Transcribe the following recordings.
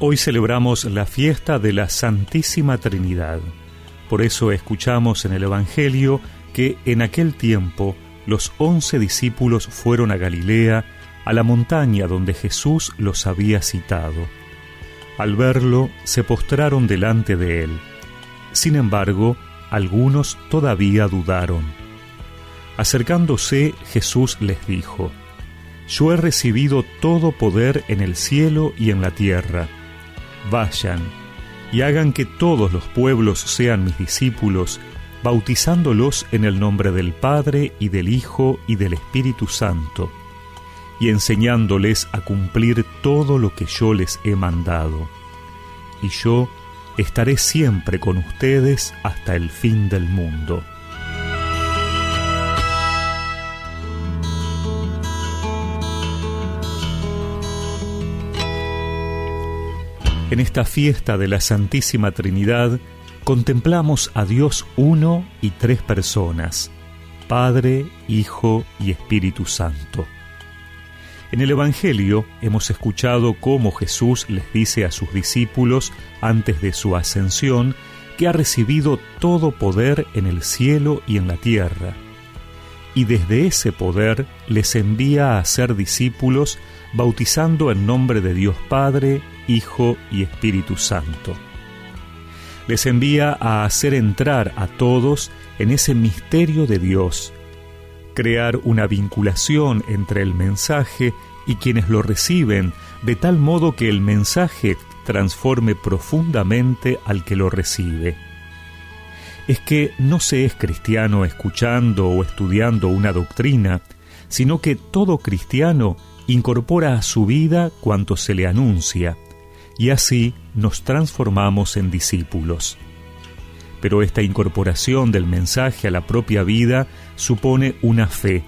Hoy celebramos la fiesta de la Santísima Trinidad. Por eso escuchamos en el Evangelio que en aquel tiempo los once discípulos fueron a Galilea, a la montaña donde Jesús los había citado. Al verlo, se postraron delante de él. Sin embargo, algunos todavía dudaron. Acercándose, Jesús les dijo, Yo he recibido todo poder en el cielo y en la tierra vayan y hagan que todos los pueblos sean mis discípulos, bautizándolos en el nombre del Padre y del Hijo y del Espíritu Santo, y enseñándoles a cumplir todo lo que yo les he mandado. Y yo estaré siempre con ustedes hasta el fin del mundo. En esta fiesta de la Santísima Trinidad contemplamos a Dios uno y tres personas, Padre, Hijo y Espíritu Santo. En el Evangelio hemos escuchado cómo Jesús les dice a sus discípulos antes de su ascensión que ha recibido todo poder en el cielo y en la tierra. Y desde ese poder les envía a ser discípulos bautizando en nombre de Dios Padre, Hijo y Espíritu Santo. Les envía a hacer entrar a todos en ese misterio de Dios, crear una vinculación entre el mensaje y quienes lo reciben, de tal modo que el mensaje transforme profundamente al que lo recibe. Es que no se es cristiano escuchando o estudiando una doctrina, sino que todo cristiano incorpora a su vida cuanto se le anuncia, y así nos transformamos en discípulos. Pero esta incorporación del mensaje a la propia vida supone una fe,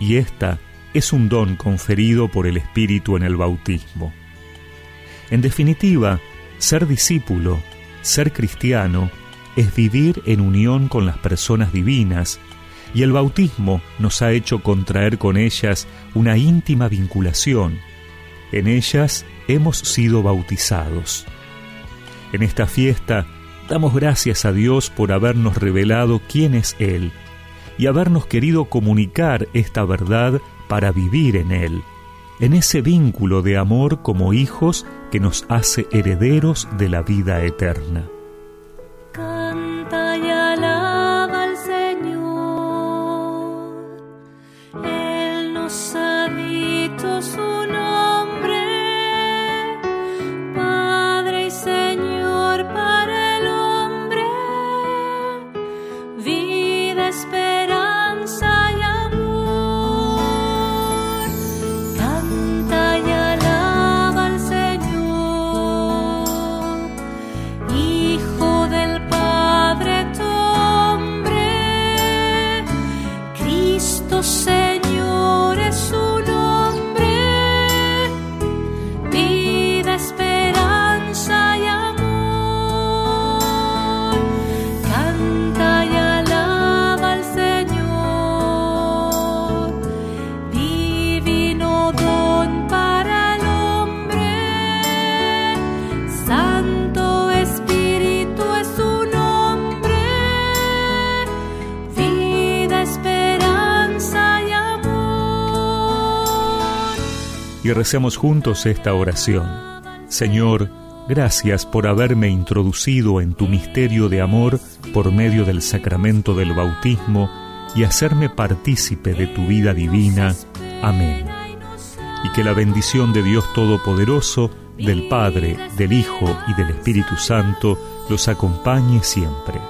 y esta es un don conferido por el Espíritu en el bautismo. En definitiva, ser discípulo, ser cristiano, es vivir en unión con las personas divinas, y el bautismo nos ha hecho contraer con ellas una íntima vinculación. En ellas hemos sido bautizados. En esta fiesta damos gracias a Dios por habernos revelado quién es Él y habernos querido comunicar esta verdad para vivir en Él, en ese vínculo de amor como hijos que nos hace herederos de la vida eterna. Señor es su nombre, vida esperanza. Y recemos juntos esta oración. Señor, gracias por haberme introducido en tu misterio de amor por medio del sacramento del bautismo y hacerme partícipe de tu vida divina. Amén. Y que la bendición de Dios Todopoderoso, del Padre, del Hijo y del Espíritu Santo los acompañe siempre.